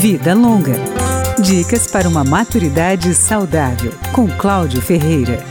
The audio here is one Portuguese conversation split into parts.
Vida Longa. Dicas para uma maturidade saudável, com Cláudio Ferreira.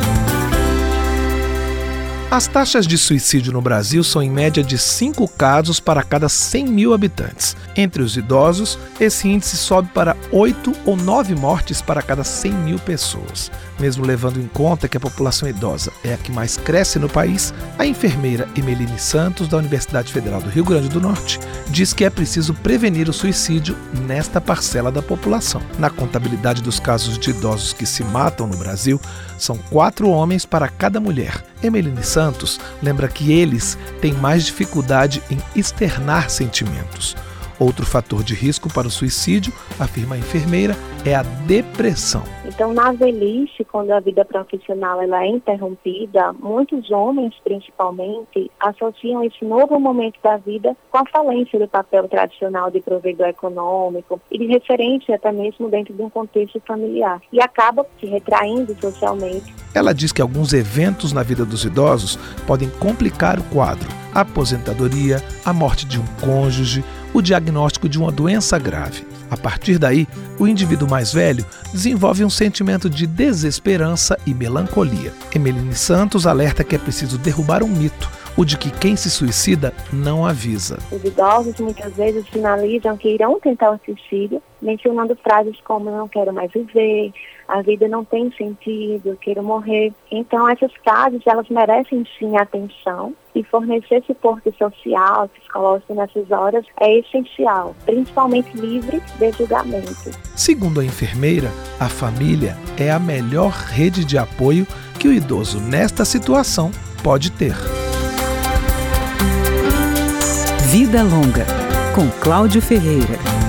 As taxas de suicídio no Brasil são em média de 5 casos para cada 100 mil habitantes. Entre os idosos, esse índice sobe para 8 ou 9 mortes para cada 100 mil pessoas. Mesmo levando em conta que a população idosa é a que mais cresce no país, a enfermeira Emeline Santos, da Universidade Federal do Rio Grande do Norte, diz que é preciso prevenir o suicídio nesta parcela da população. Na contabilidade dos casos de idosos que se matam no Brasil, são quatro homens para cada mulher. Emeline Santos lembra que eles têm mais dificuldade em externar sentimentos. Outro fator de risco para o suicídio, afirma a enfermeira, é a depressão. Então, na velhice, quando a vida profissional ela é interrompida, muitos homens, principalmente, associam esse novo momento da vida com a falência do papel tradicional de provedor econômico e de referência até mesmo dentro de um contexto familiar e acaba se retraindo socialmente. Ela diz que alguns eventos na vida dos idosos podem complicar o quadro: a aposentadoria, a morte de um cônjuge, o diagnóstico de uma doença grave. A partir daí, o indivíduo mais velho desenvolve um sentimento de desesperança e melancolia. Emeline Santos alerta que é preciso derrubar um mito, o de que quem se suicida não avisa. Os idosos muitas vezes sinalizam que irão tentar o suicídio, mencionando frases como não quero mais viver, a vida não tem sentido, quero morrer. Então essas frases elas merecem sim atenção e fornecer suporte social, psicológico nessas horas é essencial, principalmente livre de julgamento. Segundo a enfermeira, a família é a melhor rede de apoio que o idoso nesta situação pode ter. Vida Longa, com Cláudio Ferreira.